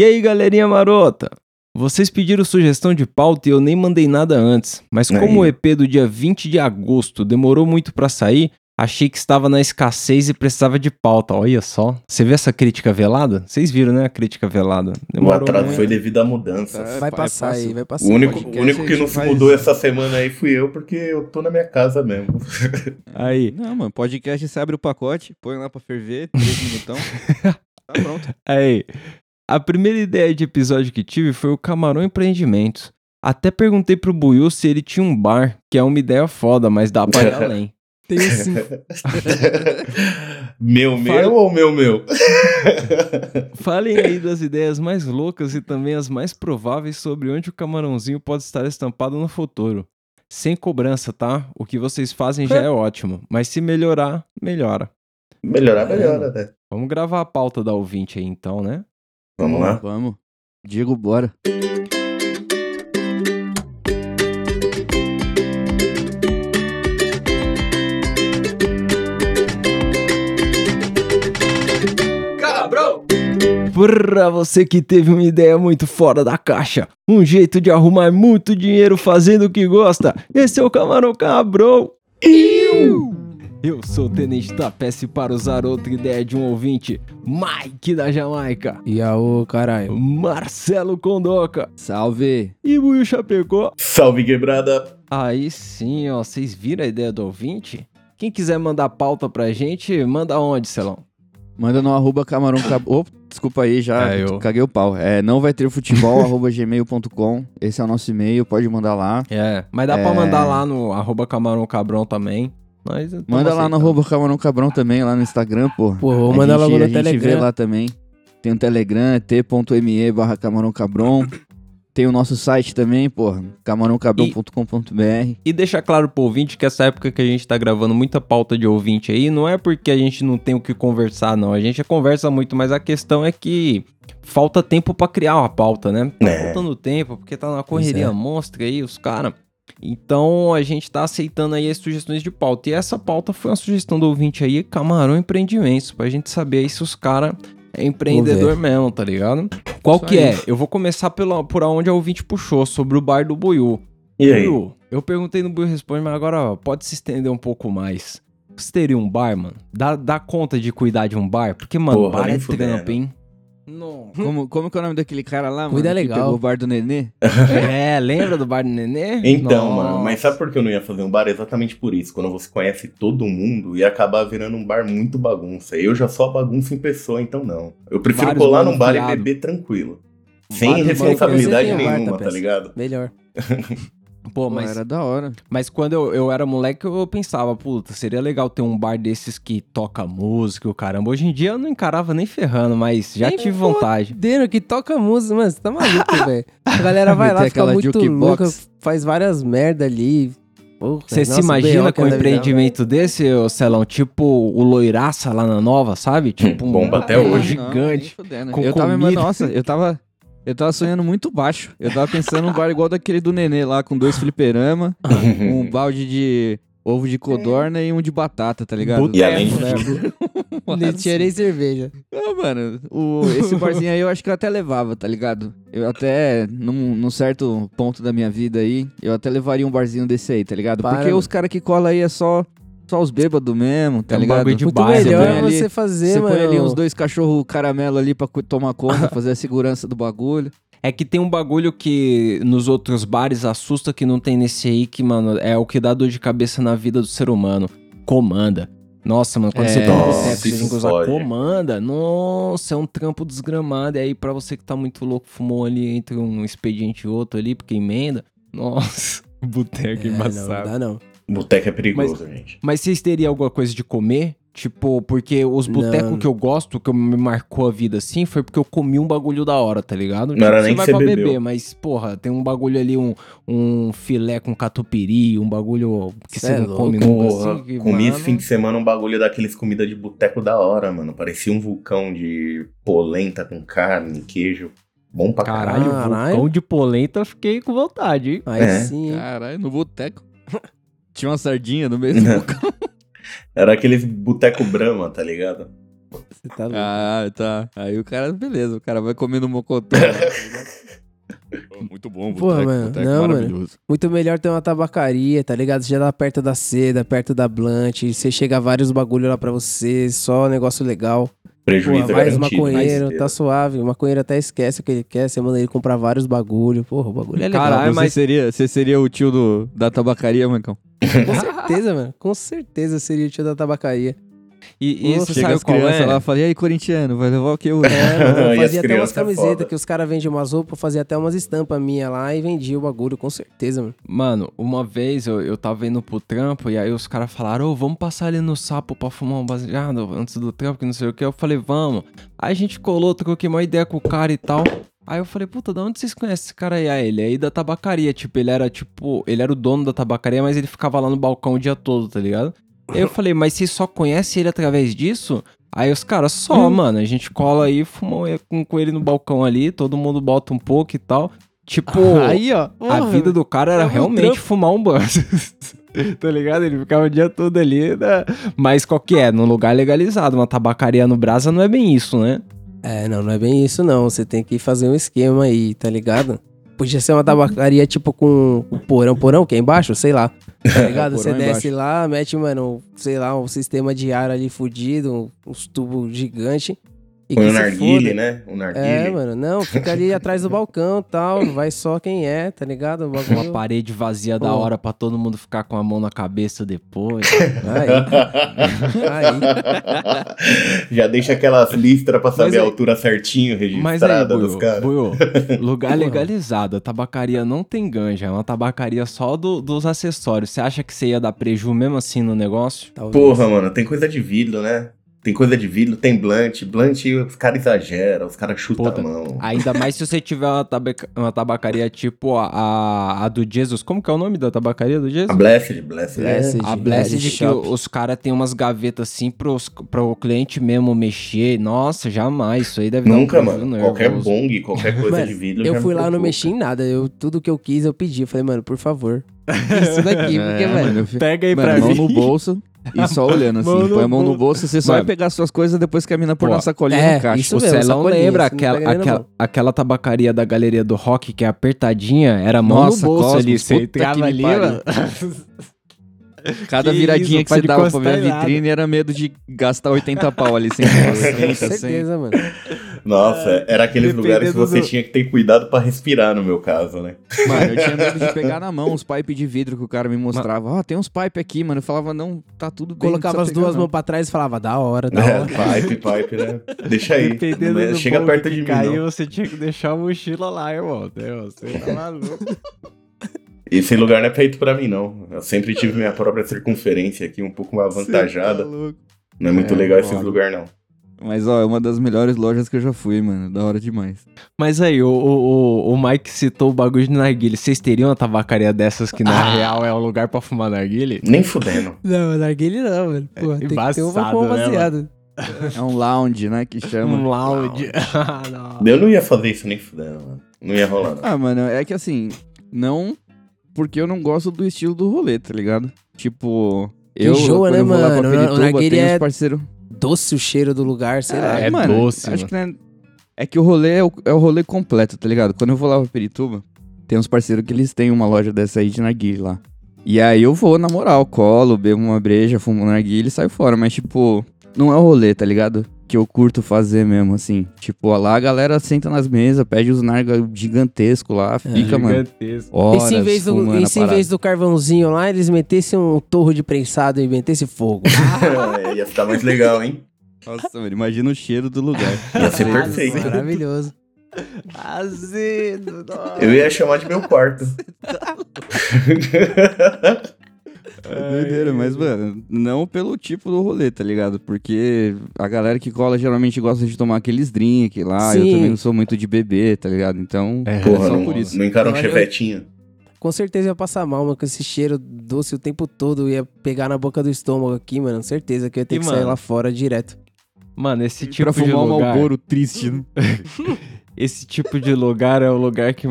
E aí, galerinha marota? Vocês pediram sugestão de pauta e eu nem mandei nada antes, mas como o EP do dia 20 de agosto demorou muito pra sair, achei que estava na escassez e precisava de pauta. Olha só. Você vê essa crítica velada? Vocês viram, né, a crítica velada? O Demorou atraso muito. foi devido a mudanças. É, Vai é passar aí, vai passar. O único, o único que não se faz- mudou essa semana aí fui eu, porque eu tô na minha casa mesmo. Aí, Não, mano, podcast você abre o pacote, põe lá pra ferver, três minutão. Tá pronto. aí. A primeira ideia de episódio que tive foi o Camarão Empreendimentos. Até perguntei pro Buiu se ele tinha um bar, que é uma ideia foda, mas dá pra ir além. Tem sim. meu, meu Fala- ou meu, meu? Falem aí das ideias mais loucas e também as mais prováveis sobre onde o camarãozinho pode estar estampado no futuro. Sem cobrança, tá? O que vocês fazem já é ótimo, mas se melhorar, melhora. Melhorar, melhora, né? Vamos gravar a pauta da ouvinte aí então, né? Vamos lá? Vamos. Diego, bora. Pra você que teve uma ideia muito fora da caixa, um jeito de arrumar muito dinheiro fazendo o que gosta, esse é o Camarão Cabrão. Iu! Eu sou o Tenente Tapece para usar outra ideia de um ouvinte, Mike da Jamaica, E aô, caralho. Marcelo Condoca Salve. e Buiu Chapecó. Salve, quebrada! Aí sim, ó, vocês viram a ideia do ouvinte? Quem quiser mandar pauta pra gente, manda onde, Celão? Manda no arroba camarão cab... Oh, desculpa aí, já É, eu- caguei o pau. É, não vai ter futebol, arroba gmail.com. Esse é o nosso e-mail, pode mandar lá. É, mas dá pra É. mandar lá no arroba Camarão Cabrão também. Nós tamo Manda lá no aceitando. arroba camarão cabrão também, lá no Instagram, pô. Pô, vou A mandar gente- logo no A gente vê Telegram. lá também. Tem o Telegram, t.me barra camarão cabron. Tem o nosso site também, pô, camarãocabrão.com.br. E deixar claro pro ouvinte que essa época que a gente tá gravando muita pauta de ouvinte aí, não é porque a gente não tem o que conversar, não. A gente conversa muito, mas a questão é que falta tempo pra criar uma pauta, né? Tá É. faltando tempo, porque tá na correria é. monstra aí, os caras. Então a gente tá aceitando aí as sugestões de pauta. E essa pauta foi uma sugestão do ouvinte aí, Camarão Empreendimentos, pra gente saber aí se os caras é empreendedor mesmo, tá ligado? Qual Isso que aí. é? Eu vou começar pela, por onde a ouvinte puxou, sobre o bar do Buiú. E aí? Buiú, eu perguntei no Buiú Responde, mas agora ó, pode se estender um pouco mais. Você teria um bar, mano? Dá, dá conta de cuidar de um bar? Porque, mano, Porra, bar é trampo, hein? Não. Como, como que é o nome daquele cara lá, mano? Cuida que legal. pegou o bar do Nenê? É, lembra do bar do Nenê? Então, Nossa. mano, mas sabe por que eu não ia fazer um bar? Exatamente por isso. Quando você conhece todo mundo, ia acabar virando um bar muito bagunça. Eu já sou a bagunça em pessoa, então não. Eu prefiro Vários colar num bar e beber tranquilo. Sem Vários responsabilidade mano fiado. nenhuma, um bar, tá ligado? Melhor. Pô, Pô, mas, era da hora. mas quando eu, eu era moleque, eu pensava, puta, seria legal ter um bar desses que toca música, e o caramba. Hoje em dia eu não encarava nem ferrando, mas já Nem tive vontade. Deno que toca música, mano, você tá maluco, velho. A galera vai lá, fica aquela muito louca, faz várias merda ali. Você se imagina B.O. com um empreendimento desse, ô Celão? Tipo o Loiraça lá na Nova, sabe? Tipo um Bomba até hoje. Não, gigante. fudendo. com eu tava, comida. nossa, eu tava, eu tava sonhando muito baixo. Eu tava pensando num bar igual daquele do Nenê lá, com dois fliperama, um balde de ovo de codorna e um de batata, tá ligado? E além de nem cerveja. Não, mano, o, esse barzinho aí eu acho que eu até levava, tá ligado? Eu até, num, num certo ponto da minha vida aí, eu até levaria um barzinho desse aí, tá ligado? Para, Porque mano. os caras que colam aí é só, só os bêbados mesmo, tá É um ligado? bagulho de Muito bairro, melhor né? ali- você fazer, Você mano. põe ali uns dois cachorros caramelo ali pra tomar conta, fazer a segurança do bagulho. É que tem um bagulho que nos outros bares assusta que não tem nesse aí, que, mano, é o que dá dor de cabeça na vida do ser humano. Comanda. Nossa, mano, quando É, você nossa, boteco, você tem que usar comanda. Nossa, é um trampo desgramado. E aí, pra você que tá muito louco, fumou ali entre um expediente e outro ali, porque emenda. Nossa, boteco É, não, embaçado. não dá não. Boteco é perigoso, gente. Mas vocês teriam alguma coisa de comer? Tipo, porque os botecos que eu gosto, que me marcou a vida assim, foi porque eu comi um bagulho da hora, tá ligado? Não era você nem vai que pra você beber, bebeu. mas, porra, tem um bagulho ali, um, um filé com catupiry, um bagulho que Cê você é não come nunca Porra, assim. que, comi esse mano, fim de semana um bagulho daqueles comida de boteco da hora, mano. Parecia um vulcão de polenta com carne, queijo. Bom pra caralho. Caralho, Caralho. vulcão de polenta, eu fiquei com vontade, hein? Aí É. sim, hein? Caralho, no boteco. Tinha uma sardinha no meio do. Era aqueles boteco Brahma, tá ligado? Você tá louco. Ah, tá. Aí o cara, beleza, o cara vai comendo mocotó. tá? Pô, Muito bom, boteco, mano, boteco não, mano. maravilhoso. Muito melhor ter uma tabacaria, tá ligado? Você já tá perto da seda, perto da blunt, você chega vários bagulho lá pra você, só negócio legal. Prejuízo Porra, é mais garantido. maconheiro, mas- tá suave. O maconheiro até esquece o que ele quer, você manda ele comprar vários bagulho. Porra, o bagulho é legal. Caralho, você, mas- seria, você seria o tio do, da tabacaria, Mancão? Com certeza, mano. Com certeza seria o tio da tabacaria. E, e Nossa, você sabe as qual crianças é? lá e fala, e aí, corintiano, vai levar o que hoje? É, eu fazia até umas é camisetas foda. que os caras vendem umas roupas, fazia até umas estampas minha lá e vendia o bagulho, com certeza, mano. Mano, uma vez eu, eu tava indo pro trampo e aí os caras falaram, ô, vamos passar ali no sapo pra fumar um baseado antes do trampo, que não sei o que. Eu falei, vamos. Aí a gente colou, troquei uma ideia com o cara e tal. Aí eu falei, puta, da onde vocês conhecem esse cara aí? Aí ele é aí da tabacaria, tipo, ele era tipo, ele era o dono da tabacaria, mas ele ficava lá no balcão o dia todo, tá ligado? Eu falei, mas vocês só conhecem ele através disso? Aí os caras, só, mano, a gente cola aí, fuma com, com ele no balcão ali, todo mundo bota um pouco e tal. Tipo, Aí, ó. a vida do cara era no realmente trampo. fumar um banho. tá ligado? Ele ficava o dia todo ali. né? Mas qual que é? Num lugar legalizado. Uma tabacaria no Brasa não é bem isso, né? É, não, não é bem isso, não. Você tem que fazer um esquema aí, tá ligado? Podia ser uma tabacaria, tipo, com o porão, porão, que é embaixo, sei lá. Tá ligado? Você Porão desce embaixo. lá, mete, mano, sei lá, um sistema de ar ali fudido, uns tubos gigantes. E Põe se narguile, né? Um narguile. É, mano, não, fica ali atrás do balcão e tal, vai só quem é, tá ligado? O Uma parede vazia da Pô. hora pra todo mundo ficar com a mão na cabeça depois. Aí, aí. Já deixa aquelas listras pra saber Mas a aí- altura certinho Mas aí, registrada dos caras. Buiu, lugar legalizado. A tabacaria não tem ganja. É uma tabacaria só do- dos acessórios. Você acha que você ia dar preju mesmo assim no negócio? Talvez. Porra, mano, tem coisa de vidro, né? Tem coisa de vidro, tem blunt. Blunt, os caras exageram, os caras chutam Puta, a mão. Ainda mais se você tiver uma, tabaca- uma tabacaria tipo a, a, a do Jesus. Como que é o nome da tabacaria do Jesus? A Blessed, Blessed. é- Blessed. A Blessed de que os caras têm umas gavetas assim pros, pro cliente mesmo mexer. Nossa, jamais. Isso aí deve Nunca, dar um mano. prejuízo Qualquer nervoso. bong, qualquer coisa Mano, de vidro. Eu já fui lá, não mexi em nada. Eu, tudo que eu quis, eu pedi. Eu falei, mano, por favor. Isso daqui, porque, É, velho. mano, Pega aí Mano, pra mão mim. no bolso e só olhando assim. Põe a mão no bolso. você só Mano. vai pegar suas coisas depois que a mina pôr Pô, na sacolinha é, no caixa. isso O mesmo, Celão sacolinha, lembra você não aquela, pega nem na aquela, mão. aquela tabacaria da galeria do rock que é apertadinha? Era mão Nossa, no bolso Cosmos, ali. Você puta entrava me ali, pariu. mano. Cada Que viradinha isso, que você dava pra ver a vitrine era medo de gastar 80 pau ali sem Com 80, 100. certeza, mano. Nossa, era aqueles lugares que você do- tinha que ter cuidado pra respirar, no meu caso, né? Mano, eu tinha medo de pegar na mão os pipes de vidro que o cara me mostrava. Ó, tem uns pipes aqui, mano. Eu falava, não, tá tudo bem. Colocava as duas mãos pra trás e falava, da hora, da É, hora. pipe, pipe, né? Deixa aí. Dependendo Não é- do Chega perto de mim, caiu, não. você tinha que deixar a mochila lá, irmão. Você tá maluco. Esse lugar não é feito pra mim, não. Eu sempre tive minha própria circunferência aqui, um pouco mais avantajada. Tá louco. Não é muito É, legal esses lugares, não. Mas, ó, é uma das melhores lojas que eu já fui, mano. Da hora demais. Mas aí, o, o, o Mike citou o bagulho de narguile. Vocês teriam uma tabacaria dessas que na real é um lugar pra fumar narguile? Nem fudendo. Não, larguei não, mano. Pô, tem que ter um embaçado, vapor né, baseado. É um lounge, né, que chama. Um lounge. Ah, não. Eu não ia fazer isso nem fudendo, mano. Não ia rolar, não. Ah, mano, é que assim, não porque eu não gosto do estilo do rolê, tá ligado? Tipo, eu, Enjoa, né, eu vou lá pra mano? O é- parceiros... Doce o cheiro do lugar, sei lá. É mano, doce, Acho que não é... é que o rolê é o, é o rolê completo, tá ligado? Quando eu vou lá pra Pirituba, tem uns parceiros que eles têm uma loja dessa aí de narguile lá. E aí eu vou, na moral, colo, bebo uma breja, fumo um narguile e saio fora. Mas, tipo, não é o rolê, tá ligado? Que eu curto fazer mesmo, assim. Tipo, ó, lá a galera senta nas mesas, pede os narga gigantesco lá, fica, mano. Gigantesco. Horas E se em vez do, e se em vez do carvãozinho lá, eles metessem um torro de prensado e metessem fogo? É, ia ficar mais legal, hein? Nossa, mano, imagina o cheiro do lugar. Ia ser Nossa, perfeito. Maravilhoso. Azedo, nossa. Eu ia chamar de meu quarto. É doideira, mas, mano, não pelo tipo do rolê, tá ligado? Porque a galera que cola geralmente gosta de tomar aqueles drink lá. Eu Sim. também não sou muito de beber, tá ligado? Então, É, Porra, só não, por isso. não encara um Eu- chevetinho. Com certeza ia passar mal, mano, com esse cheiro doce o tempo todo. Ia pegar na boca do estômago aqui, mano. Certeza que eu ia ter E, que sair mano, lá fora direto. Mano, esse tipo pra de fumar um lugar... Malboro triste, né? esse tipo de lugar é o lugar que.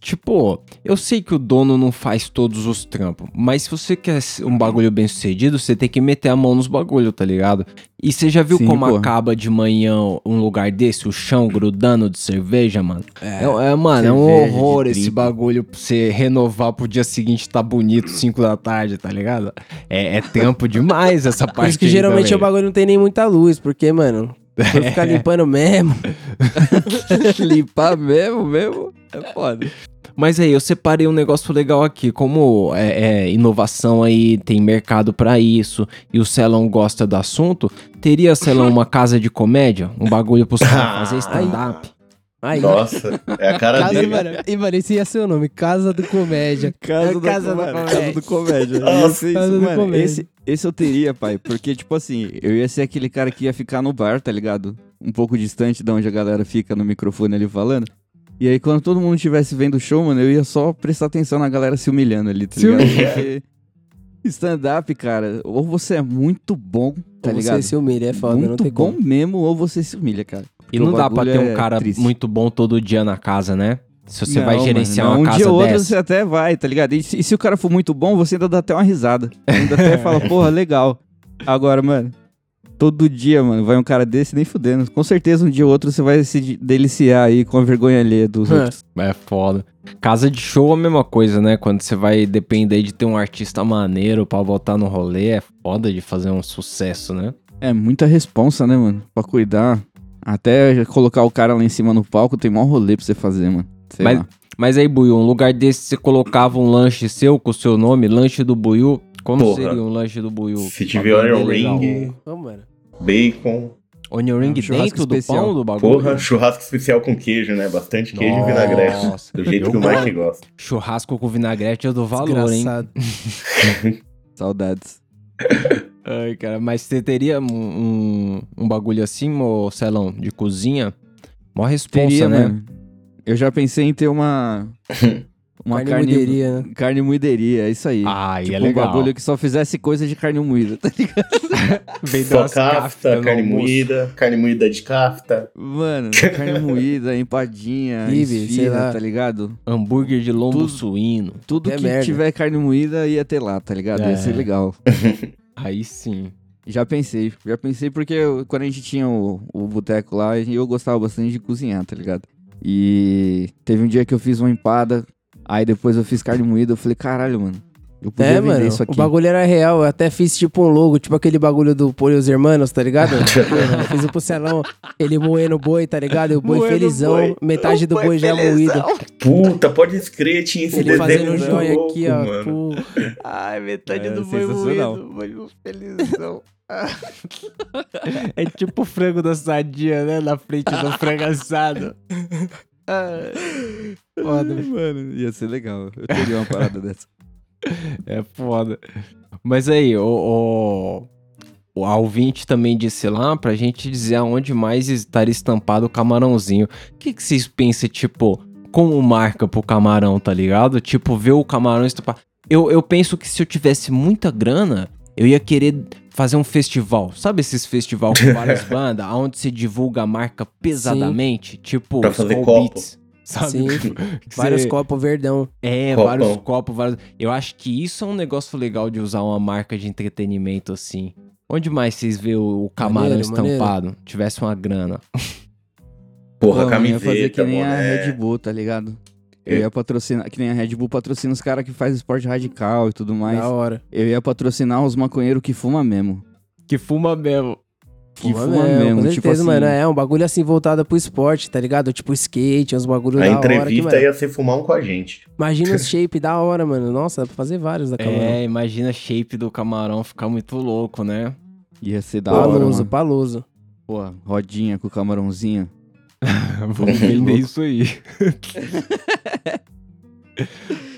Tipo, eu sei que o dono não faz todos os trampos, mas se você quer um bagulho bem sucedido, você tem que meter a mão nos bagulho, tá ligado? E você já viu Sim, como acaba de manhã um lugar desse, o chão grudando de cerveja, mano? É, é, mano, é um horror esse bagulho pra você renovar pro dia seguinte tá bonito, 5 da tarde, tá ligado? É, é tempo demais essa parte. Por isso que geralmente também. o bagulho não tem nem muita luz, porque, mano, por ficar limpando mesmo. Limpar mesmo, mesmo, é foda. Mas aí, eu separei um negócio legal aqui. Como é, é inovação aí, tem mercado pra isso, e o Celão gosta do assunto, teria, Celão, uma casa de comédia? Um bagulho pros caras fazer stand-up? Aí, Nossa, é a cara casa, dele. mano, e, mano, esse ia ser o nome, Casa do Comédia. Casa, Casa do, do mano, Comédia. Casa do Comédia. Nossa, ser isso, Casa do mano. Comédia. Esse, esse eu teria, pai. Porque, tipo assim, eu ia ser aquele cara que ia ficar no bar, tá ligado? Um pouco distante de onde a galera fica no microfone ali falando. E aí, quando todo mundo estivesse vendo o show, mano, eu ia só prestar atenção na galera se humilhando ali, tá ligado? Porque stand-up, cara, ou você é muito bom, tá Ou ligado? Você se humilha, é foda, não muito tem bom como. mesmo, ou você se humilha, cara. E não dá pra ter um é cara triste. muito bom todo dia na casa, né? Se você Não, vai mano, gerenciar não, uma um casa dia ou outro você até vai, tá ligado? E se, e se o cara for muito bom, você ainda dá até uma risada. Ainda até fala, porra, legal. Agora, mano, todo dia, mano, vai um cara desse nem fudendo. Com certeza um dia ou outro você vai se de- deliciar aí com a vergonha alheia dos É. outros. É foda. Casa de show é a mesma coisa, né? Quando você vai depender de ter um artista maneiro pra botar no rolê, é foda de fazer um sucesso, né? É muita responsa, né, mano? Pra cuidar. Até colocar o cara lá em cima no palco, tem maior rolê pra você fazer, mano. Sei Mas- lá. Mas aí, Buiu, um lugar desse você colocava um lanche seu com o seu nome, lanche do Buiu. Como Porra. seria um lanche do Buiu? Se tiver onion ring, bacon, Onion ring Um churrasco dentro do especial. pão do bagulho? porra, churrasco especial com queijo, né? Bastante queijo e vinagrete. Nossa, Do jeito eu que o Mike gosta. Churrasco com vinagrete eu dou valor, hein? Desgraçado. Saudades. Ai, cara, mas você teria um, um, um bagulho assim, ô Celão, de cozinha? Mó responsa, Teria, né? mano. Eu já pensei em ter uma. Uma Carne carne. moederia, né? Carne moederia, é isso aí. Ah, e tipo é um legal. bagulho que só fizesse coisa de carne moída, tá ligado? Vem Só no carne almoço. moída, carne moída de kafta. Mano, carne moída, empadinha, esfirra, lá. tá ligado? Hambúrguer de lombo Tudo. suíno. Tudo É que merda. tiver carne moída ia ter lá, tá ligado? É. Ia ser legal. Aí sim. Já pensei, já pensei porque eu- quando a gente tinha o, o boteco lá, eu gostava bastante de cozinhar, tá ligado? E teve um dia que eu fiz uma empada, aí depois eu fiz carne moída, eu falei, caralho, mano, eu podia É, vender mano, isso aqui. o bagulho era real. Eu até fiz tipo um logo, tipo aquele bagulho do Polho os Hermanos, tá ligado? Eu fiz o Pucelão, ele moendo o boi, tá ligado? E o boi Moendo felizão, boi. metade do O boi já felizão. moído. Puta, pode escrever, tinha esse Ele desenho fazendo um joia louco, aqui, ó. mano. pô. Ai, metade É, do boi sensacional. boi felizão. é tipo o frango da sadia, né? Na frente do frango assado. Foda, mano, ia ser legal. Eu teria uma parada dessa. É foda. Mas aí, o, o, o ouvinte também disse lá pra gente dizer aonde mais estaria estampado o camarãozinho. O que, que vocês pensam, tipo, como marca pro camarão, tá ligado? Tipo, ver o camarão estampado. Eu, eu penso que se eu tivesse muita grana, eu ia querer fazer um festival. Sabe esses festival com várias bandas, onde se divulga a marca pesadamente? Tipo, Pra fazer copo. Beats, Sabe? Sim, vários cê- copos verdão. é, Copão. vários copos, vários. Eu acho que isso é um negócio legal de usar uma marca de entretenimento assim. Onde mais vocês vê o, o camarão Maneiro, estampado? Tivesse uma grana. Porra, Pô, eu ia fazer que camiseta, nem a. Red Bull, tá ligado? Eu É. ia patrocinar, que nem a Red Bull patrocina os caras que faz esporte radical e tudo mais. Da hora. Eu ia patrocinar os maconheiros que fuma mesmo. Que fuma mesmo. Que fuma, mesmo, Com tipo certeza, assim. mano. É um bagulho assim voltado pro esporte, tá ligado? Tipo skate, uns bagulho A da hora. Que, entrevista mano, ia ser fumar um com a gente. Imagina os shape da hora, mano. Nossa, dá pra fazer vários da camarão. É, imagina a shape do camarão ficar muito louco, né? Ia ser da hora, Paloso, paloso. Pô, rodinha com camarãozinho. Vamos vender isso aí.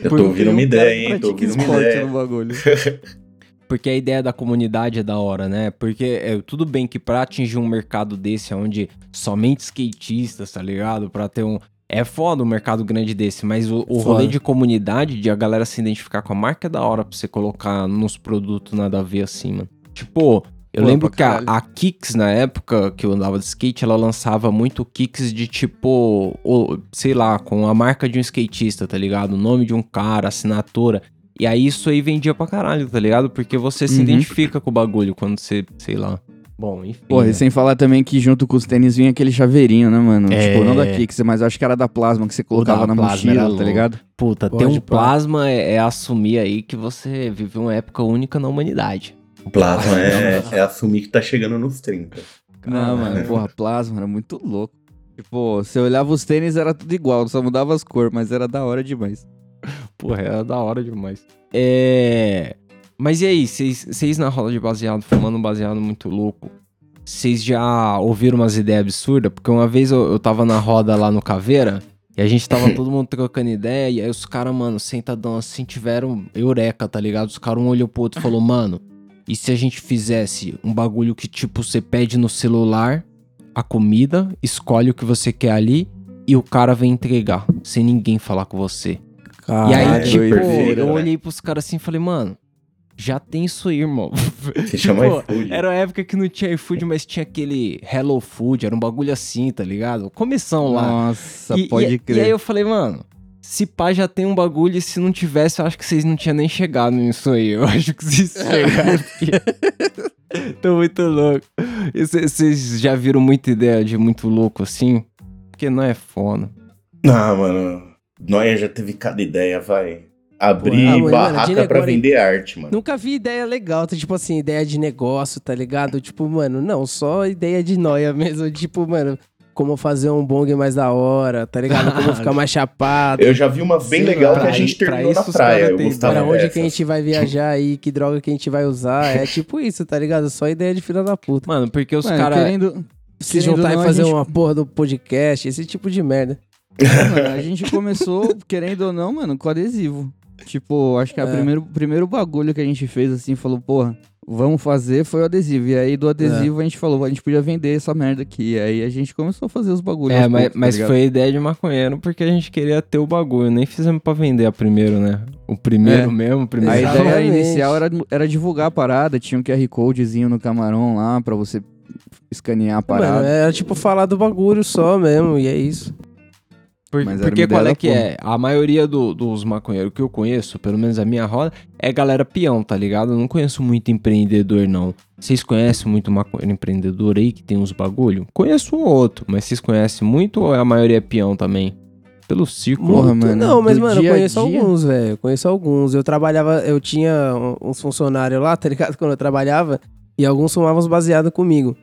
Eu tô que ouvindo um uma ideia, hein? Tô ouvindo uma esporte ideia. no bagulho. Porque a ideia da comunidade é da hora, né? Porque é, tudo bem que pra atingir um mercado desse, onde somente skatistas, tá ligado? Pra ter um. É foda um mercado grande desse, mas o, o rolê de comunidade, de a galera se identificar com a marca é da hora pra você colocar nos produtos nada a ver assim, mano. Tipo, Eu Pô, lembro que a, a Kicks, na época que eu andava de skate, ela lançava muito Kicks de tipo, o- sei lá, com a marca de um skatista, tá ligado? O nome de um cara, assinatura. E aí isso aí vendia pra caralho, tá ligado? Porque você se Uhum. identifica com o bagulho quando você, sei lá. Bom, enfim. Porra, né? e sem falar também que junto com os tênis vinha aquele chaveirinho, né, mano? É. Tipo, não da Kicks, mas eu acho que era da Plasma que você colocava na mochila, tá ligado? Puta, Pode ter um plasma é, é assumir aí que você viveu uma época única na humanidade. O plasma é, é assumir que tá chegando nos 30. Não, mano, porra, Plasma era muito louco. Tipo, você olhava os tênis, era tudo igual, só mudava as cores, mas era da hora demais. Porra, era da hora demais. É. Mas e aí, vocês na roda de baseado, fumando um baseado muito louco, vocês já ouviram umas ideias absurdas? Porque uma vez eu, eu tava na roda lá no Caveira e a gente tava todo mundo trocando ideia e aí os caras, mano, sentadão assim, tiveram eureka, tá ligado? Os caras um olhou pro outro e falou, mano, e se a gente fizesse um bagulho que tipo, você pede no celular a comida, escolhe o que você quer ali e o cara vem entregar, sem ninguém falar com você. E aí, Caralho. tipo, doideira, eu olhei pros caras assim e falei, mano, já tem isso aí, irmão. Se chama Tipo, iFood. Era a época que não tinha iFood, mas tinha aquele Hello Food, era um bagulho assim, tá ligado? Comissão lá. Nossa, E- pode e, crer. E aí eu falei, mano, se pá já tem um bagulho e se não tivesse, eu acho que vocês não tinham nem chegado nisso aí. Eu acho que vocês chegaram aqui. Tô muito louco. Cê- Vocês já viram muita ideia de muito louco assim? Porque não é foda. Não, mano. Noia já teve cada ideia, vai. Abrir Ah, mano, barraca de pra vender arte, mano. Nunca vi ideia legal, tá? tipo assim, ideia de negócio, tá ligado? Tipo, mano, não, só ideia de noia mesmo. Tipo, mano, como fazer um bong mais da hora, tá ligado? Como ficar mais chapado. Eu já vi uma bem Sei legal que a gente terminou na praia. Eu gostava Pra onde que a gente vai viajar aí, que droga que a gente vai usar. É tipo isso, tá ligado? Só ideia de filha da puta. Mano, porque os caras. querendo, Se juntar e não, a fazer gente- uma porra do podcast, esse tipo de merda. Mano, a gente começou, querendo ou não, mano, com adesivo. Tipo, acho que o É. primeiro, primeiro bagulho que a gente fez assim, falou, porra, vamos fazer foi o adesivo. E aí do adesivo a gente falou, a gente podia vender essa merda aqui. E aí a gente começou a fazer os bagulhos. É, mas, poucos, tá mas ligado? foi a ideia de maconheiro porque a gente queria ter o bagulho. Nem fizemos pra vender a primeiro, né? O primeiro É. mesmo, o primeiro. A ideia Exatamente. inicial era, era divulgar a parada, tinha um QR Codezinho no camarão lá pra você escanear a Mano, parada. era tipo falar do bagulho só mesmo, e é isso. Por- porque qual é que é? A maioria do- dos maconheiros que eu conheço, pelo menos a minha roda, é galera peão, tá ligado? Eu não conheço muito empreendedor, não. Vocês conhecem muito maconheiro empreendedor aí que tem uns bagulho? Conheço um ou outro, mas vocês conhecem muito ou a maioria é peão também? Pelo círculo. Porra, mano, Não, mas, do mano, eu conheço alguns, velho. Eu conheço alguns. Eu trabalhava, eu tinha um- uns funcionários lá, tá ligado? Quando eu trabalhava, e alguns fumavam os baseados comigo.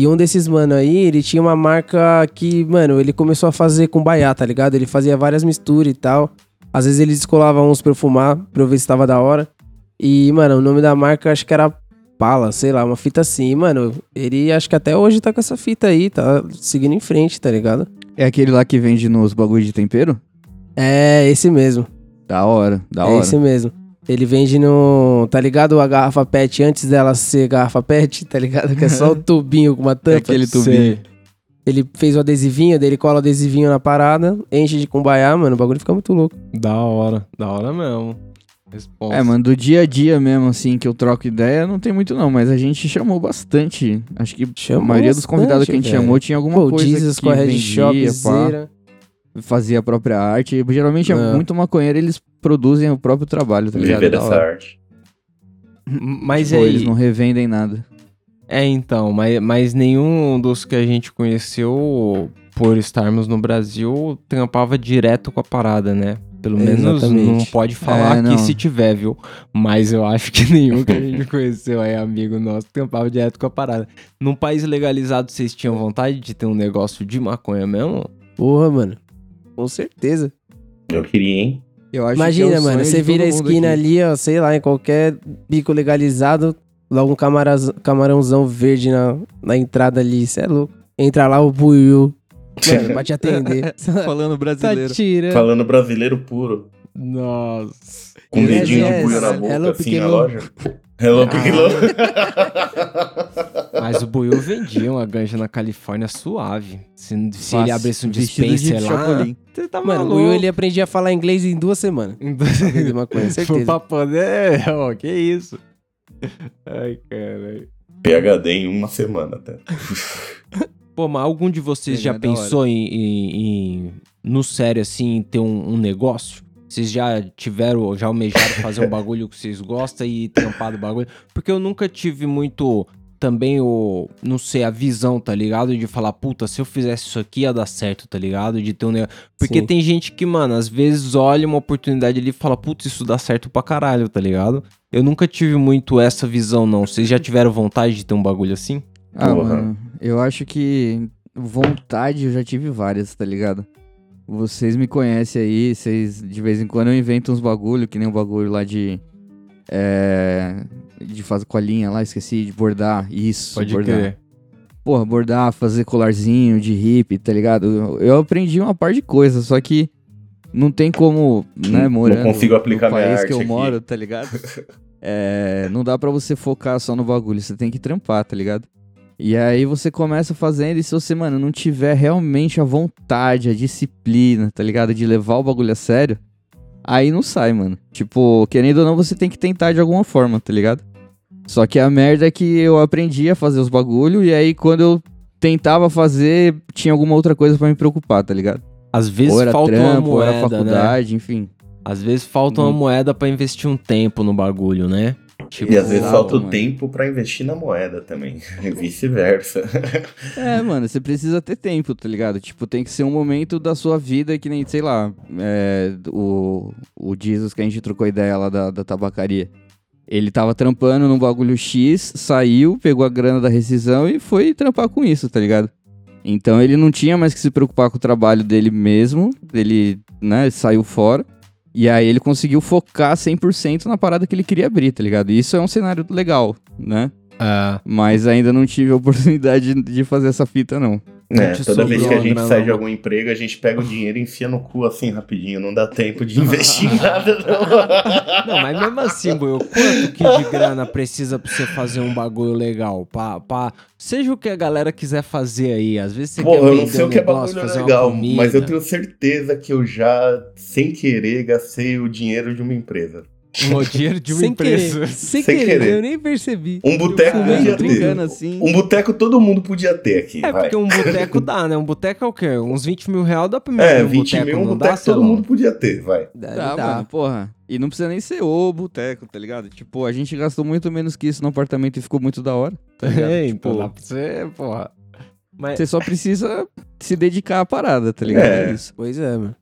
E um desses mano aí, ele tinha uma marca que, mano, ele começou a fazer com baiá, tá ligado? Ele fazia várias misturas e tal. Às vezes ele descolava uns pra eu fumar, pra eu ver se tava da hora. E, mano, o nome da marca acho que era Pala, sei lá, uma fita assim. E, mano, ele acho que até hoje tá com essa fita aí, tá seguindo em frente, tá ligado? É aquele lá que vende nos bagulhos de tempero? É, esse mesmo. Da hora, da é hora. esse mesmo. Ele vende no. Tá ligado? A garrafa PET antes dela ser garrafa PET, tá ligado? Que é só o tubinho com uma tampa. É aquele tubinho. Ele fez o adesivinho, daí ele cola o adesivinho na parada, enche de cumbaiá, mano. O bagulho fica muito louco. Da hora, da hora mesmo. Responsa. É, mano, do dia a dia mesmo, assim, que eu troco ideia, não tem muito não, mas a gente chamou bastante. Acho que Chamou a maioria dos bastante, convidados que a gente velho. chamou tinha alguma Pô, o coisa Jesus que com a Red vendia, pá, Zera. Fazia a própria arte. Geralmente é É. muito maconheiro, eles produzem o próprio trabalho, tá ligado? Viver É da dessa arte. Mas Tipo, aí. eles não revendem nada. É, então, mas, mas nenhum dos que a gente conheceu, por estarmos no Brasil, trampava direto com a parada, né? Pelo menos Exatamente. não pode falar É, aqui não. se tiver, viu? Mas eu acho que nenhum que a gente conheceu aí, amigo nosso, trampava direto com a parada. Num país legalizado, vocês tinham vontade de ter um negócio de maconha mesmo? Porra, mano. Com certeza. Eu queria, hein? Eu acho que é Imagina, mano, você vira a esquina aqui. ali, ó, sei lá, em qualquer bico legalizado, logo um camaraz- camarãozão verde na, na entrada ali, cê é louco. Entra lá o buiu, mano, pra te atender. Falando tá brasileiro. tirando. Falando brasileiro puro. Nossa. Com um Yes, dedinho de buio na boca, Hello, assim, na loja. Hello, Ah. Mas o Buiu vendia uma ganja na Califórnia suave. Se, se ele abrisse um Vestido de dispenser lá, Chapolin. você tá Mano, o buiu ele aprendia a falar inglês em duas semanas. Vender maconha, Foi certeza. pra poder. Ó, que isso. Ai, caralho. PHD em uma semana até. Pô, mas algum de vocês já é hora. pensou em, em- em- no sério, assim, em ter um, um negócio? Vocês já tiveram, já almejaram fazer um bagulho que vocês gostam e trampar do bagulho? Porque eu nunca tive muito também o, não sei, a visão, tá ligado? De falar, puta, se eu fizesse isso aqui ia dar certo, tá ligado? De ter um negócio. Porque Sim. tem gente que, mano, às vezes olha uma oportunidade ali e fala, putz, isso dá certo pra caralho, tá ligado? Eu nunca tive muito essa visão, não. Vocês já tiveram vontade de ter um bagulho assim? Ah, Porra. mano, eu acho que vontade eu já tive várias, tá ligado? Vocês me conhecem aí, vocês de vez em quando eu invento uns bagulho, que nem um bagulho lá de. É. De fazer colinha lá, esqueci, de bordar. Isso, bordar. Porra, bordar, fazer colarzinho de hippie, tá ligado? Eu, eu aprendi uma par de coisas, só que não tem como, né, Não morando consigo aplicar no país que eu aqui. moro, tá ligado? É, não dá pra você focar só no bagulho, você tem que trampar, tá ligado? E aí você começa fazendo e se você, mano, não tiver realmente a vontade, a disciplina, tá ligado? De levar o bagulho a sério, aí não sai, mano. Tipo, querendo ou não, você tem que tentar de alguma forma, tá ligado? Só que a merda é que eu aprendi a fazer os bagulho e aí quando eu tentava fazer, tinha alguma outra coisa pra me preocupar, tá ligado? Às vezes ou era falta trampo, uma ou era moeda, né? faculdade, enfim. Às vezes falta uma Uhum. moeda pra investir um tempo no bagulho, né? Tipo, E às vezes falta o tempo pra investir na moeda também. E vice-versa. É, mano, você precisa ter tempo, tá ligado? Tipo, tem que ser um momento da sua vida que nem, sei lá, é, o, o Jesus que a gente trocou ideia lá da, da tabacaria. Ele tava trampando num bagulho X, saiu, pegou a grana da rescisão e foi trampar com isso, tá ligado? Então ele não tinha mais que se preocupar com o trabalho dele mesmo, ele, né, saiu fora. E aí ele conseguiu focar 100% na parada que ele queria abrir, tá ligado? E isso é um cenário legal, né? É, Mas ainda não tive a oportunidade de fazer essa fita, não. É, toda vez que a gente sai de algum emprego, a gente pega o dinheiro e enfia no cu assim rapidinho. Não dá tempo de investir em nada, não. Não, mas mesmo assim, Buiu, quanto que de grana precisa pra você fazer um bagulho legal? Pra, pra- seja o que a galera quiser fazer aí. Às vezes você Pô, quer eu não sei o que é bagulho legal, mas eu tenho certeza que eu já, sem querer, gastei o dinheiro de uma empresa. Um dinheiro de uma sem empresa. querer. Sem, Sem querer, querer. eu nem percebi. Um boteco podia ter. assim. Um boteco todo mundo podia ter aqui, É, vai. porque um boteco dá, né? Um boteco é o quê? Uns 20 mil reais dá pra me É, um 20 boteco, mil, um boteco dá, todo mundo podia ter, vai. Dá, Tá, dá. mano, porra. E não precisa nem ser o boteco, tá ligado? Tipo, a gente gastou muito menos que isso no apartamento e ficou muito da hora. Tá ligado? É, tipo, então dá pra você, porra. Mas, você só precisa se dedicar à parada, tá ligado? É. É isso. Pois é, mano.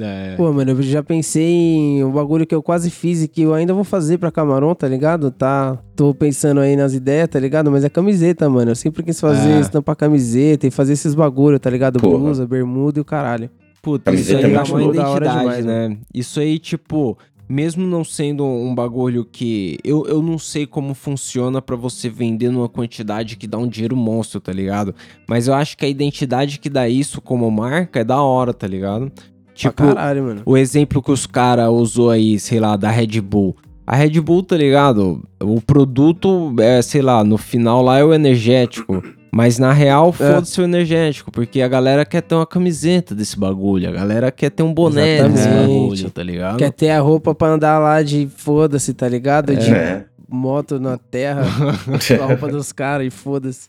É, Pô, mano, eu já pensei em um bagulho que eu quase fiz e que eu ainda vou fazer pra Camarão, tá ligado? Tá. Tô pensando aí nas ideias, tá ligado? Mas é camiseta, mano. Eu sempre quis fazer Ah. estampar camiseta e fazer esses bagulho, tá ligado? Porra. Blusa, bermuda e o caralho. Puta, isso aí é dá muito uma louco. Da hora identidade, demais, né? Isso aí, tipo, mesmo não sendo um bagulho que. Eu, eu não sei como funciona pra você vender numa quantidade que dá um dinheiro monstro, tá ligado? Mas eu acho que a identidade que dá isso como marca é da hora, tá ligado? Tipo, caralho, mano. o exemplo que os caras usou aí, sei lá, da Red Bull. A Red Bull, tá ligado? O produto, é, sei lá, no final lá é o energético. Mas na real, foda-se o energético, porque a galera quer ter uma camiseta desse bagulho, a galera quer ter um boné desse Exatamente. bagulho, tá ligado? Quer ter a roupa pra andar lá de foda-se, tá ligado? De É. moto na terra, com a roupa dos caras e foda-se.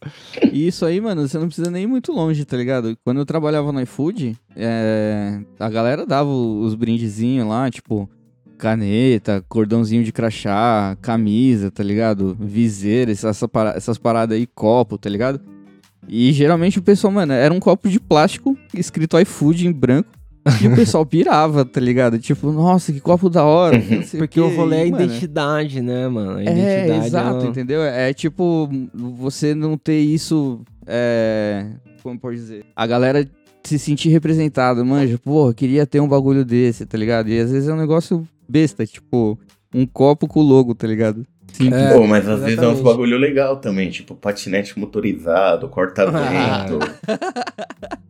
E isso aí, mano, você não precisa nem ir muito longe, tá ligado? Quando eu trabalhava no iFood, é, a galera dava os brindezinhos lá, tipo, caneta, cordãozinho de crachá, camisa, tá ligado? Viseira, essa, essas paradas aí, copo, tá ligado? E geralmente o pessoal, mano, era um copo de plástico escrito iFood em branco. E o pessoal pirava, tá ligado? Tipo, nossa, que copo da hora. sei Porque o rolê é a identidade, né, mano? A é, identidade. exato, ela- entendeu? É, é tipo, você não ter isso. É, como pode dizer? A galera se sentir representada, manja, porra, queria ter um bagulho desse, tá ligado? E às vezes é um negócio besta, tipo, um copo com o logo, tá ligado? Simples. É, Pô, mas às vezes é uns exatamente. bagulho legal também, tipo patinete motorizado, corta-vento.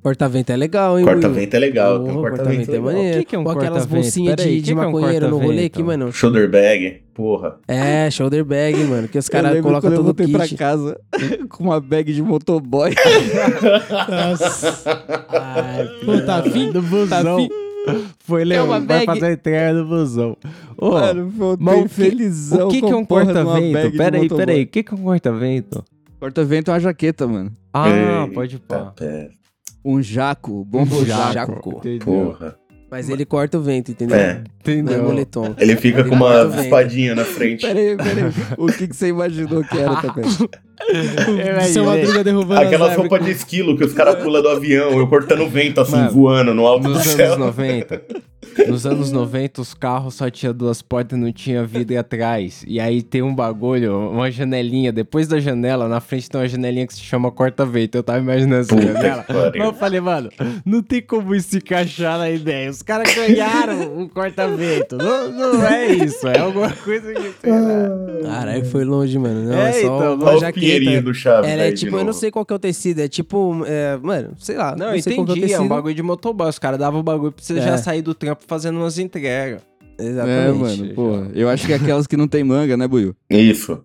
Corta-vento é legal, hein, corta-vento é legal, tem um corta-vento é legal. maneiro. O que que é um Ou aquelas corta-vento? bolsinhas de, de que é um maconheiro no rolê corta-vento? aqui, mano. Shoulder bag, porra. É, shoulder bag, mano. Que os caras colocam todo o voltei pra kit. casa com uma bag de motoboy. Ai, pô, tá afim do Tá fi- Foi Leão, vai bag? fazer a entrega do busão. Ô, Mano, voltei mas o que- felizão o que, que é um corta-vento? bag de Pera aí, motoboy. pera aí. O que, que é um corta-vento? Corta-vento é uma jaqueta, mano. Ah, Eita, pode pá. pé. Um jaco, bombo jaco. Jaco. Entendeu? Porra. Mas ele corta o vento, entendeu? É. Não é Entendeu? moletom. Ele fica Ele com uma espadinha na frente. Pera aí, pera aí. O que, que você imaginou que era, Tapete? Seu Madruga derrubando as Aquelas roupas de esquilo que os caras pulam do avião, eu cortando vento assim, Mano, voando no alto do Nos céu. anos 90. Nos anos 90, os carros só tinha duas portas e não tinha vidro atrás. E aí tem um bagulho, uma janelinha. Depois da janela, na frente tem uma janelinha que se chama corta-vento. Eu tava imaginando essa Puta janela. Mas eu falei, mano, não tem como isso se encaixar na ideia. Os caras ganharam um corta-vento. Não, não é isso. É alguma coisa que. sei lá. Caralho, foi longe, mano. Não, É, é, só então, uma Olha o jaqueta. pinheirinho do Chaves. Ela é tipo, eu não sei qual que é o tecido, é tipo, é, mano, sei lá. Não, sei qual que é o entendi. É um tecido. bagulho de motoboy. Os caras davam o bagulho pra você É. já sair do trampo fazendo umas entregas. É, Exatamente. mano, pô. Eu acho que é aquelas que não tem manga, né, Buiu? Isso.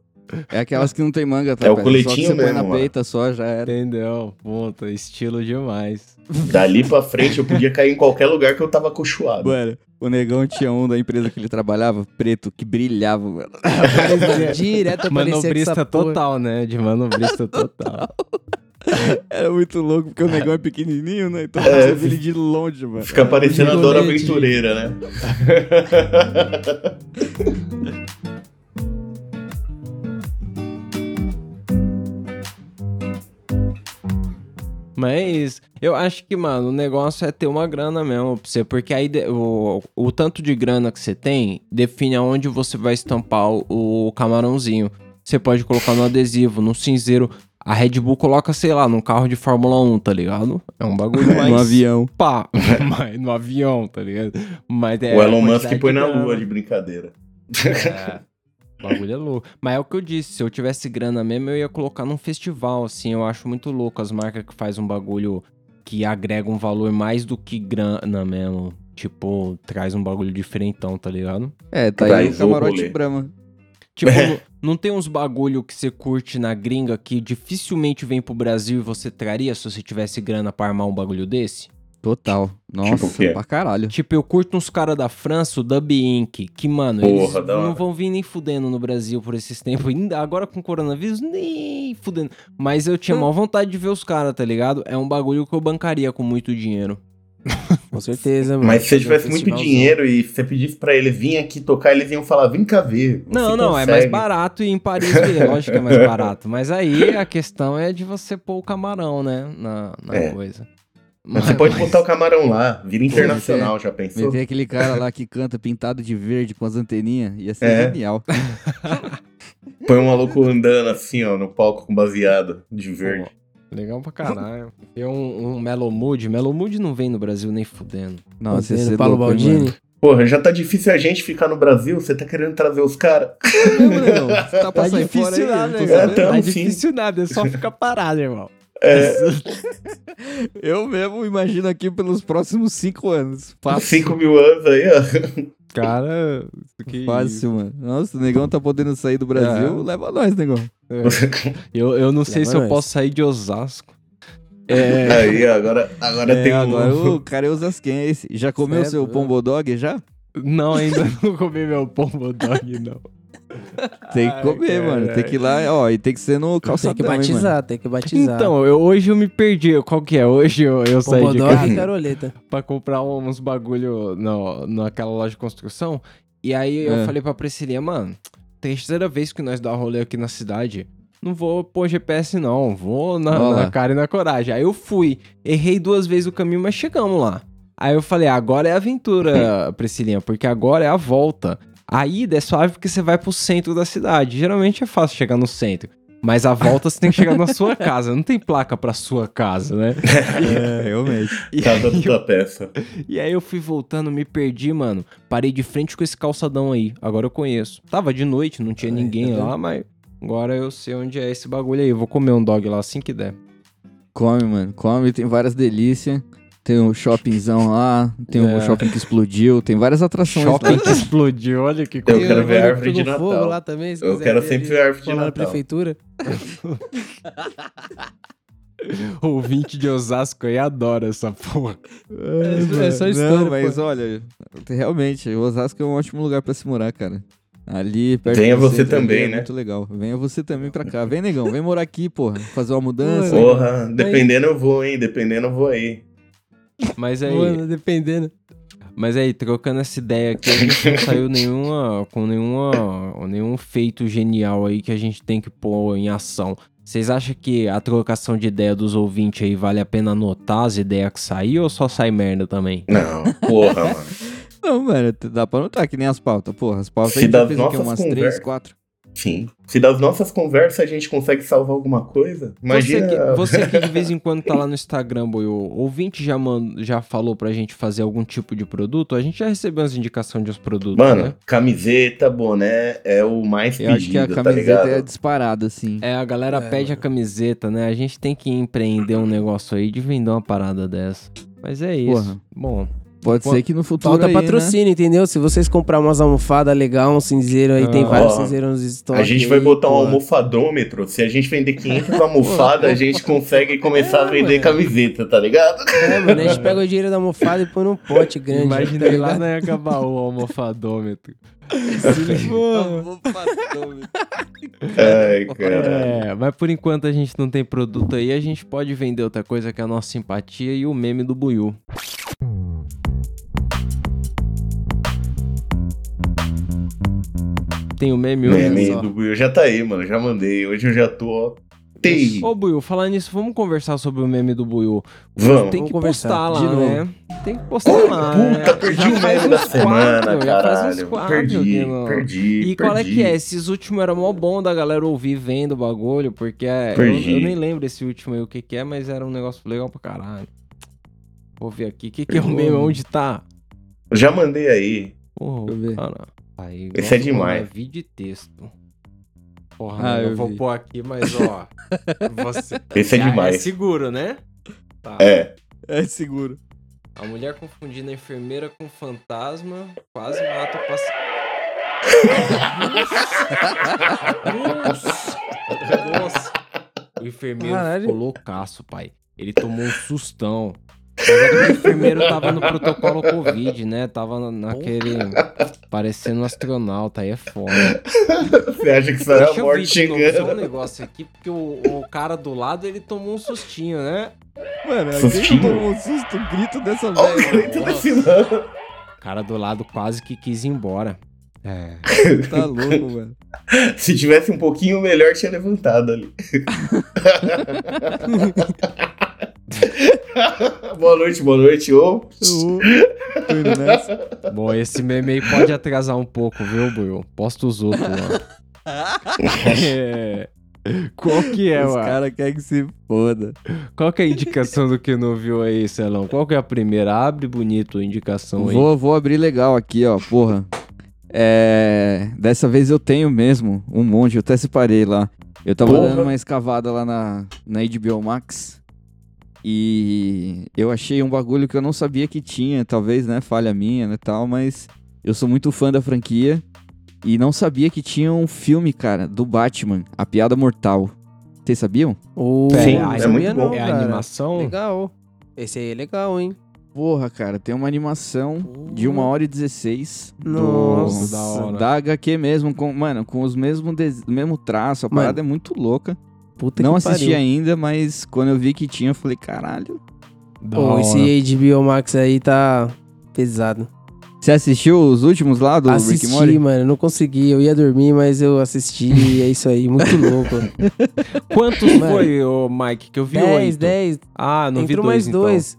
É aquelas que não tem manga, tá? É o Só que coletinho você põe mesmo, na mano. peita só, já era. Entendeu? Puta, estilo demais. Dali pra frente eu podia cair em qualquer lugar que eu tava cochoado. Mano, o negão tinha um da empresa que ele trabalhava, preto, que brilhava, mano. Direto aparecia com Manobrista essa porra. total, né? De manobrista total. Era muito louco, porque o negão é pequenininho, né? Então É. você vê ele de longe, mano. Fica parecendo a Dora. Aventureira, né? Mas eu acho que, mano, o negócio é ter uma grana mesmo pra você, porque aí o, o tanto de grana que você tem define aonde você vai estampar o, o camarãozinho. Você pode colocar no adesivo, no cinzeiro. A Red Bull coloca, sei lá, num carro de Fórmula 1, tá ligado? É um bagulho mais. No avião. Pá, mas no avião, tá ligado? Mas é o Elon Musk põe na lua de brincadeira. É. O bagulho é louco. Mas é o que eu disse, se eu tivesse grana mesmo, eu ia colocar num festival, assim. Eu acho muito louco as marcas que faz um bagulho que agrega um valor mais do que grana mesmo. Tipo, traz um bagulho diferentão, tá ligado? É, tá aí o camarote rolê. Brahma. Tipo, É. não, não tem uns bagulho que você curte na gringa que dificilmente vem pro Brasil e você traria se você tivesse grana pra armar um bagulho desse? Total. Nossa, o quê? pra caralho. Tipo, eu curto uns caras da França, o Dub Inc., que, mano, Porra, eles da hora. não vão vir nem fudendo no Brasil por esses tempos. Ainda Agora com o coronavírus, nem fudendo. Mas eu tinha maior vontade de ver os caras, tá ligado? É um bagulho que eu bancaria com muito dinheiro. Com certeza, mano. Mas se um tivesse muito dinheiro e você pedisse pra eles virem aqui tocar, eles iam falar, vem cá ver. Não, não, é consegue." mais barato ir em Paris ver, lógico que é mais barato. Mas aí a questão é de você pôr o camarão, né, na, na É. coisa. Mas você pode botar o camarão lá, vira internacional, já pensou? Meter aquele cara lá que canta pintado de verde com as anteninhas, ia ser É. genial. Põe um maluco andando assim, ó, no palco com baseado de verde. Legal pra caralho. Tem um, um Melo Mood. Melo Mood não vem no Brasil nem fudendo. Nossa, Fazendo ser Paulo louco, Baldini. mano? Porra, já tá difícil a gente ficar no Brasil, você tá querendo trazer os caras? Não, não, Você tá Tá sair fora difícil aí, nada, né, É, sabendo. tamo Tá sim. difícil nada, é só ficar parado, irmão. É, Eu mesmo imagino aqui pelos próximos cinco anos. Fácil. 5 mil anos aí, ó. Cara, que Fácil, mano. Nossa, o negão tá podendo sair do Brasil, É. leva nós, negão. Eu, eu não sei Leva se eu nós. posso sair de Osasco. É, Aí, ó, agora, agora É, tem um... agora o cara é osasquense. Já comeu Certo, seu é. pombo dog já? não, ainda não comi meu pombo dog, não. Tem que Ai, comer, mano. Tem que ir lá, ó, e tem que ser no Tem calçadão, que hein, mano. batizar, tem que batizar. Então, eu, hoje eu me perdi. Qual que é? Hoje eu, eu saí de casa e Caroleta. pra comprar uns bagulho no, naquela loja de construção. E aí eu É. falei pra Priscilinha, mano, terceira vez que nós dá rolê aqui na cidade. Não vou pôr GPS, não. Vou na, na cara e na coragem. Aí eu fui. Errei duas vezes o caminho, mas chegamos lá. Aí eu falei, agora é aventura, Priscilinha, porque agora é a volta. A ida é suave porque você vai pro centro da cidade. Geralmente é fácil chegar no centro. Mas a volta você tem que chegar na sua casa. Não tem placa pra sua casa, né? É, realmente. E Cada aí, da peça. e aí eu fui voltando, me perdi, mano. Parei de frente com esse calçadão aí. Agora eu conheço. Tava de noite, não tinha Ai, ninguém tá lá, mas agora eu sei onde é esse bagulho aí. Eu vou comer um dog lá assim que der. Come, mano. Come, tem várias delícias. Tem um shoppingzão lá, tem um É. shopping que explodiu, tem várias atrações Shopping lá. que explodiu, olha que Eu coisa. quero ver a árvore de pegou fogo Natal. lá também, se Eu quiser quero ver sempre de- ver a árvore de falar na Natal. prefeitura. Ouvinte de Osasco aí adora essa porra. É só história, Não, mas pô. olha, realmente, o Osasco é um ótimo lugar pra se morar, cara. Ali perto Venha você centro também, é né? Muito legal. Venha você também pra cá. Vem, negão, vem morar aqui, porra. Fazer uma mudança. Porra, dependendo eu vou, hein? Dependendo eu vou aí. Mas aí, Mano, dependendo. mas aí, trocando essa ideia aqui, a gente não saiu nenhuma, com nenhuma, nenhum feito genial aí que a gente tem que pôr em ação. Vocês acham que a trocação de ideia dos ouvintes aí vale a pena anotar as ideias que saíram ou só sai merda também? Não, porra, mano. Não, mano, dá pra notar que nem as pautas. Porra, as pautas Se a gente das já fez nossas umas três, quatro. Sim. Se das nossas conversas a gente consegue salvar alguma coisa, imagina. Você que, você que de vez em quando tá lá no Instagram, boy, o ouvinte já, man, já falou pra gente fazer algum tipo de produto? A gente já recebeu as indicações de uns produtos, Mano, né? camiseta, boné é o mais Eu acho que a pedido, tá camiseta ligado? é disparada, assim. É, a galera É, pede a camiseta, né? A gente tem que empreender um negócio aí de vender uma parada dessa. Mas é isso. Porra. Bom, Pode Pô, ser que no futuro Falta aí, né? patrocínio, entendeu? Se vocês comprar umas almofadas legal, um cinzeiro aí, tem Ah. vários Ó, cinzeiros nos estoques. A gente vai aí, botar um pô. almofadômetro. Se a gente vender 500 almofadas, a gente consegue começar a vender camiseta, tá ligado? É, mano, a gente pega o dinheiro da almofada e põe num pote grande. imaginei tá lá na Acabaú o almofadômetro. Ai, cara. É, mas por enquanto a gente não tem produto aí, a gente pode vender outra coisa que é a nossa simpatia e o meme do Buiu. Tem o meme hoje? Meme só. do Buiu já tá aí, mano. Já mandei. Hoje eu já tô, ó. Tei. Ô, Buiu, falar nisso, vamos conversar sobre o meme do Buiu. Vamos. Tem Vamos que conversar postar lá, de novo. né? Tem que postar lá, né? Puta, perdi Já o meme da semana, quatro, já faz uns caralho. quatro Perdi, aqui perdi, E qual é perdi. que é? Esses últimos era mó bom da galera ouvir vendo o bagulho, porque é, eu, Perdi. eu nem lembro esse último aí o que que é, mas era um negócio legal pra caralho. Vou ver aqui. O que, que é o Perdi. meme? Onde tá? Já mandei aí. Porra, Deixa eu ver. cara. Aí, Esse é demais. mano, vídeo e texto. Porra, Ah, eu, eu vou vi. pôr aqui, mas ó. você... Esse é Ah, demais. É seguro, né? Tá. É. É seguro. A mulher confundindo a enfermeira com fantasma quase mata o paciente. Nossa! Nossa! O enfermeiro Caralho. ficou loucaço, pai. Ele tomou um sustão. Mas o enfermeiro tava no protocolo Covid, né? Tava na- naquele. parecendo um astronauta, aí é foda. Você acha que isso era a Deixa eu ver morte novo só um chegando? negócio aqui, porque o, o cara do lado ele tomou um sustinho, né? Mano, Sustinho. alguém tomou um susto, um grito dessa Olha o velha. grito desse mano. O cara do lado quase que quis ir embora. É. Tá louco, mano. Se tivesse um pouquinho melhor, tinha levantado ali. boa noite, boa noite. Ô, Uh, indo nessa. Bom, esse meme aí pode atrasar um pouco, viu, Buiu? Posta os outros lá. É. Qual que é, Os ué? caras querem que se foda. Qual que é a indicação do que não viu aí, Celão? Qual que é a primeira? Abre bonito a indicação aí. Vou, vou abrir legal aqui, ó, porra. É. Dessa vez eu tenho mesmo um monte, eu até separei lá. Eu tava Porra. dando uma escavada lá na, na HBO Max. E eu achei um bagulho que eu não sabia que tinha, talvez, né? Falha minha, né, tal, mas eu sou muito fã da franquia e não sabia que tinha um filme, cara, do Batman, A Piada Mortal. Vocês sabiam? Ô, Sim, é sabia muito bom. não, É a animação? Legal. Esse aí é legal, hein? Porra, cara, tem uma animação de uma hora e 16 Nossa, do, da hora. da HQ mesmo, com, mano, com os mesmos des- mesmo traço, a Mano, parada é muito louca. Puta não que assisti pariu. ainda, mas quando eu vi que tinha, eu falei, caralho. Pô, esse HBO Max aí tá pesado. Você assistiu os últimos lá do Rick assisti, Morty? mano, não consegui. Eu ia dormir, mas eu assisti. e é isso aí, muito louco. Quantos Mano. foi, ô Mike, que eu vi 10, oito? 10. Ah, não Entrou vi dois, mais dois.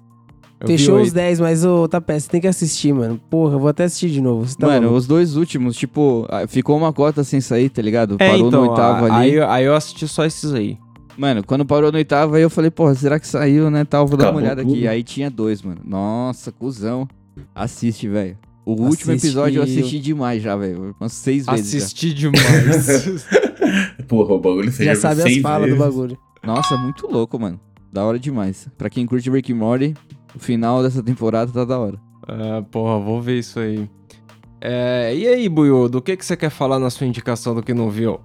Eu Fechou os oito. 10, mas, ô, tá péssimo. Você tem que assistir, mano. Porra, eu vou até assistir de novo. Tá Mano, os dois últimos, tipo, ficou uma cota sem sair, tá ligado? É, parou então, no oitavo a- ali. Aí, aí eu assisti só esses aí. Mano, quando parou no oitavo, aí eu falei, porra, será que saiu, né? Tal, vou dar uma Acabou olhada aqui. Aí tinha dois, mano. Nossa, cuzão. Assiste, velho. O último Assiste. episódio eu assisti demais já, velho. Umas seis vezes. já. Assisti demais. Porra, o bagulho você Já viu sabe as falas do bagulho. Nossa, muito louco, mano. Da hora demais. Pra quem curte Rick and Morty, final dessa temporada tá da hora. ah, porra, vou ver isso aí. É, e aí, Buiu, do que, que você quer falar na sua indicação do que não viu?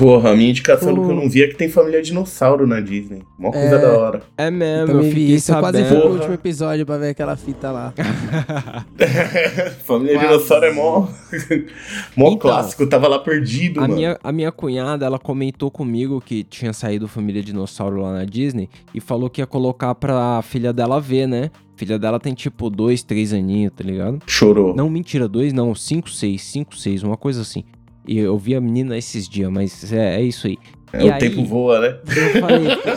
Porra, a minha indicação do que eu não vi é que tem família dinossauro na Disney. Mó coisa É. da hora. É mesmo, eu vi fiquei isso, eu quase fui sabendo. pro Porra. último episódio pra ver aquela fita lá. família Quase. dinossauro é mó, mó Então, clássico, tava lá perdido, A mano. minha, a minha cunhada, ela comentou comigo que tinha saído Família Dinossauro lá na Disney e falou que ia colocar pra filha dela ver, né? Filha dela tem tipo dois, três aninhos, tá ligado? Chorou. Não, mentira, dois não, cinco, seis, cinco, seis, uma coisa assim. E eu vi a menina esses dias, mas é, é isso aí. É, E o aí- tempo voa, né? Eu falei, pô.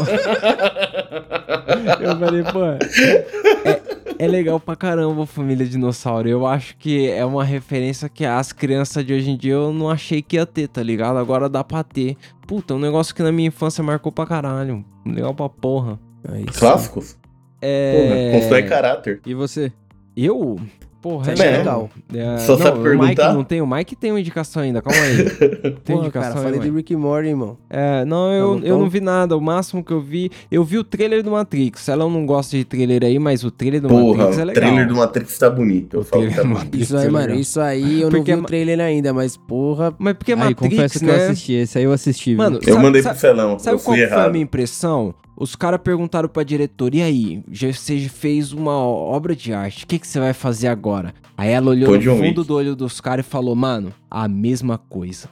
eu falei, pô. É, é legal pra caramba família dinossauro. Eu acho que é uma referência que as crianças de hoje em dia eu não achei que ia ter, tá ligado? Agora dá pra ter. Puta, um negócio que na minha infância marcou pra caralho. Legal pra porra. Aí sim. Clássicos? É. Porra, constrói caráter. E você? Eu? Porra, é legal. É, Só não, sabe o perguntar? Mike não tem, o Mike tem uma indicação ainda, calma aí. Tem Porra, indicação cara, aí, falei Mike? de Rick and Morty, irmão. É, não, eu, Tá eu não bom. vi nada. O máximo que eu vi. Eu vi o trailer do Matrix. Ela não gosta de trailer aí, mas o trailer do Porra, Matrix é o legal. trailer do Matrix tá bonito. Eu O falo que tá do bonito. Matrix Isso aí, é mano, legal. isso aí eu Porque não vi ma- o trailer ainda, mas porra. Mas porque Aí, Matrix, confesso que né? eu assisti. Esse aí eu assisti. Mano, Eu sabe- mandei sabe- pro Celão, Sabe eu qual que foi a minha impressão? Os caras perguntaram pra diretora, e aí, já- você fez uma obra de arte, o que, que você vai fazer agora? Aí ela olhou Pô, no John fundo Wick. do olho dos caras e falou, mano, a mesma coisa.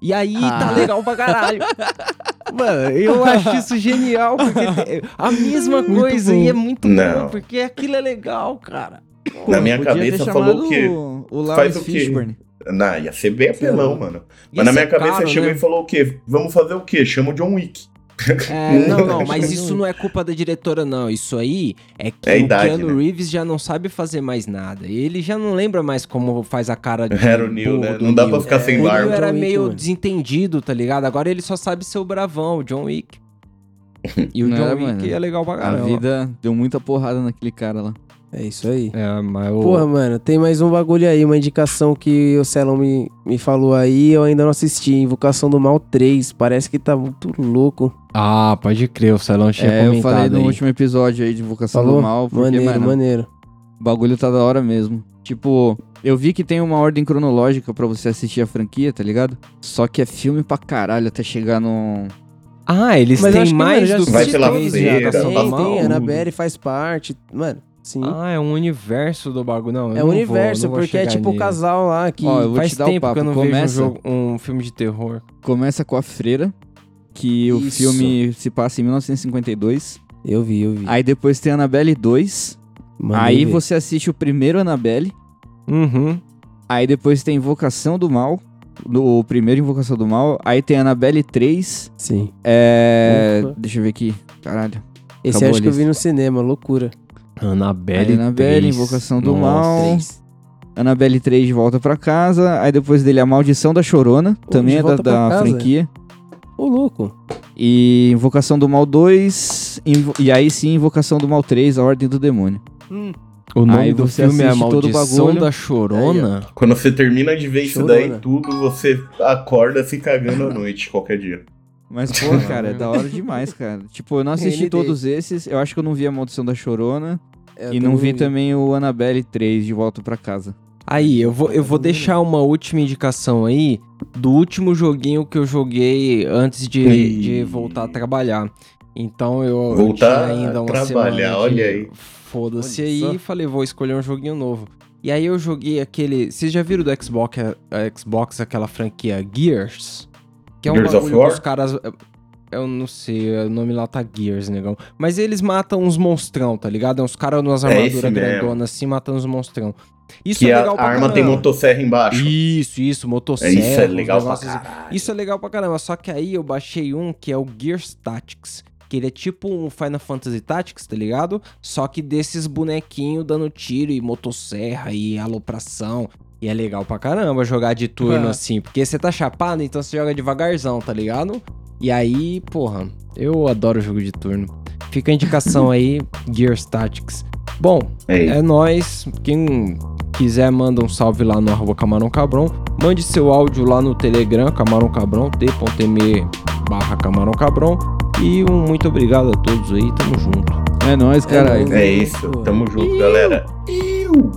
E aí tá Ah. legal pra caralho. Mano, eu acho isso genial, porque a mesma coisa bom. e é muito Não. bom, porque aquilo é legal, cara. Na minha cabeça falou chamado o quê? O, o Faz Lawrence o quê? Fishburne. Não, ia ser bem apelão, mano. Ia Mas na minha cabeça caro, chegou né? e falou o quê? Vamos fazer o quê? Chama o John Wick. É, não, não, mas isso não é culpa da diretora, não. Isso aí é que É a o idade, Keanu né? Reeves já não sabe fazer mais nada. Ele já não lembra mais como faz a cara de Era o Neil, burro né? Não dá pra ficar sem O Neo barba. era John Wick, meio desentendido, tá ligado? Agora ele só sabe ser o bravão, o John Wick. E o Não, John é, Wick mano. é legal pra A caramba. vida deu muita porrada naquele cara lá. É isso aí. É, mas o... Porra, mano, tem mais um bagulho aí, uma indicação que o Celão me, me falou aí, eu ainda não assisti. Invocação do Mal 3. Parece que tá muito louco. Ah, pode crer, o Celão tinha É, eu comentado falei no último episódio aí de Invocação Falou? do Mal, porque, maneiro, mano, maneiro. o bagulho tá da hora mesmo. Tipo, eu vi que tem uma ordem cronológica pra você assistir a franquia, tá ligado? Só que é filme pra caralho até chegar no... Ah, eles Mas eu têm acho que, mano, mais do que Vai pela feira, Invocação do Tem, Mal. tem, a Annabelle faz parte. Mano, sim. Ah, é um universo do bagulho. Não, é o vou- universo, vou porque é tipo o casal lá que. Ó, eu vou Faz te dar o tempo papo. que eu não Começa, vejo um, jogo- um filme de terror. começa com a Freira, que o Isso. filme se passa em 1952. Eu vi, eu vi. Aí depois tem Annabelle 2. Mandei aí você assiste o primeiro Annabelle. Uhum. Aí depois tem Invocação do Mal. do- O primeiro Invocação do Mal. Aí tem Annabelle 3. Sim. É. Ufa. Deixa eu ver aqui. Caralho. Esse acho que eu vi no cinema, loucura. Annabelle Annabelle, 3. Invocação do Nossa. Mal. Três. Annabelle 3 de volta pra casa. Aí depois dele A Maldição da Chorona. Pô, também é da, da franquia. Ô, louco. E Invocação do Mal 2. invo- E aí sim, Invocação do Mal 3, A Ordem do Demônio. O nome Aí do você filme é A Maldição bagulho. da Chorona. Quando você termina de ver isso Chorona. daí tudo, você acorda se cagando à noite, qualquer dia. Mas, pô, cara, é da hora demais, cara. Tipo, eu não assisti todos esses. Eu acho que eu não vi A Maldição da Chorona. Eu e não vi também também o Annabelle 3 de volta pra casa. Aí, eu vou, eu vou deixar uma última indicação aí do último joguinho que eu joguei antes de, Ih. de voltar a trabalhar. Então eu, eu Voltar tinha ainda a uma trabalhar, olha aí. Foda-se aí só. e falei, vou escolher um joguinho novo. E aí eu joguei aquele. Vocês já viram do Xbox, a Xbox aquela franquia Gears? Que é um Gears of bagulho que os caras. Eu não sei, o nome lá tá Gears, negão. Mas eles matam uns monstrão, tá ligado? É uns caras numas É armaduras mesmo. grandonas assim, matando uns monstrão. Isso que é legal a pra arma tem caramba. motosserra embaixo. Isso, isso, É, motosserra. isso é legal pra assim. caralho. Isso é legal pra caramba, só que aí eu baixei um que é o Gears Tactics. Que ele é tipo um Final Fantasy Tactics, tá ligado? Só que desses bonequinhos dando tiro e motosserra e alopração. E é legal pra caramba jogar de turno Ah. assim. Porque você tá chapado, então você joga devagarzão, tá ligado? E aí, porra, eu adoro jogo de turno. Fica a indicação aí, Gears Tactics. Bom, É isso. é nóis. Quem quiser, manda um salve lá no arroba Camarão Cabron. Mande seu áudio lá no Telegram, Camarão Cabron, t.me barra Camarão Cabron. E um muito obrigado a todos aí, tamo junto. É nóis, caralho. nóis. É isso. Tamo junto, galera. Iu.